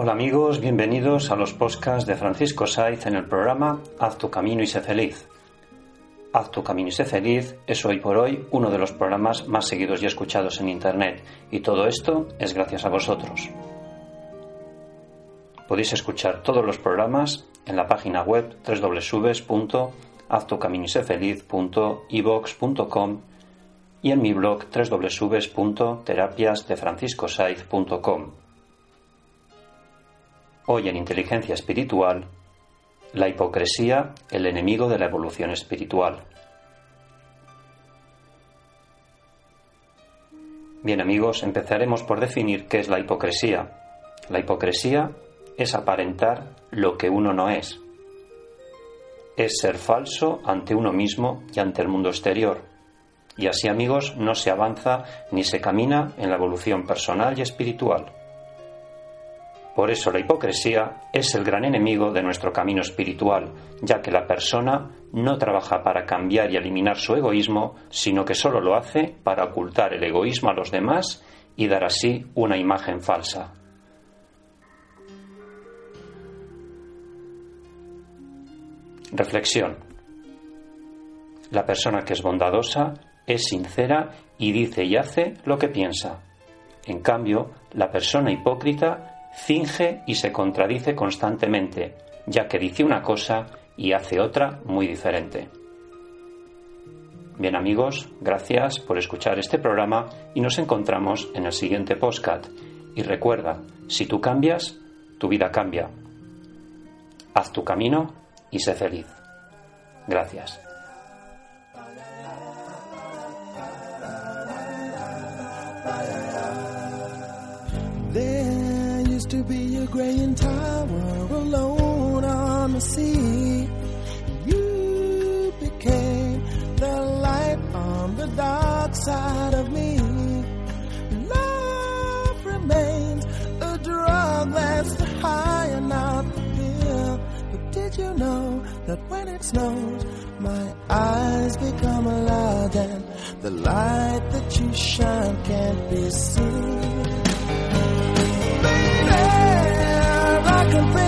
Hola amigos, bienvenidos a los podcasts de Francisco Saiz en el programa Haz tu camino y sé feliz. Haz tu camino y sé feliz es hoy por hoy uno de los programas más seguidos y escuchados en Internet y todo esto es gracias a vosotros. Podéis escuchar todos los programas en la página web www.haztucaminosefeliz.ivox.com y en mi blog www.terapiasdefranciscosaiz.com. Hoy en Inteligencia Espiritual, la hipocresía, el enemigo de la evolución espiritual. Bien amigos, empezaremos por definir qué es la hipocresía. La hipocresía es aparentar lo que uno no es. Es ser falso ante uno mismo y ante el mundo exterior. Y así amigos no se avanza ni se camina en la evolución personal y espiritual. Por eso la hipocresía es el gran enemigo de nuestro camino espiritual, ya que la persona no trabaja para cambiar y eliminar su egoísmo, sino que solo lo hace para ocultar el egoísmo a los demás y dar así una imagen falsa. Reflexión. La persona que es bondadosa es sincera y dice y hace lo que piensa. En cambio, la persona hipócrita finge y se contradice constantemente, ya que dice una cosa y hace otra muy diferente. Bien amigos, gracias por escuchar este programa y nos encontramos en el siguiente postcat. Y recuerda, si tú cambias, tu vida cambia. Haz tu camino y sé feliz. Gracias. To be a gray graying tower alone on the sea. You became the light on the dark side of me. Love remains a drug that's the high and not the pill. But did you know that when it snows, my eyes become alive and the light that you shine can't be seen? Can a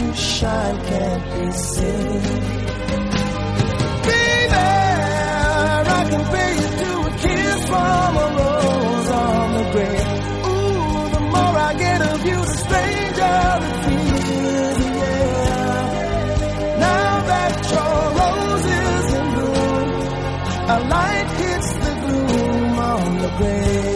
you shine can't be seen? Baby, I can pay you to a kiss from a rose on the grave. Ooh, the more I get of you, the stranger it feels, yeah. Now that your rose is in bloom, a light hits the gloom on the grave.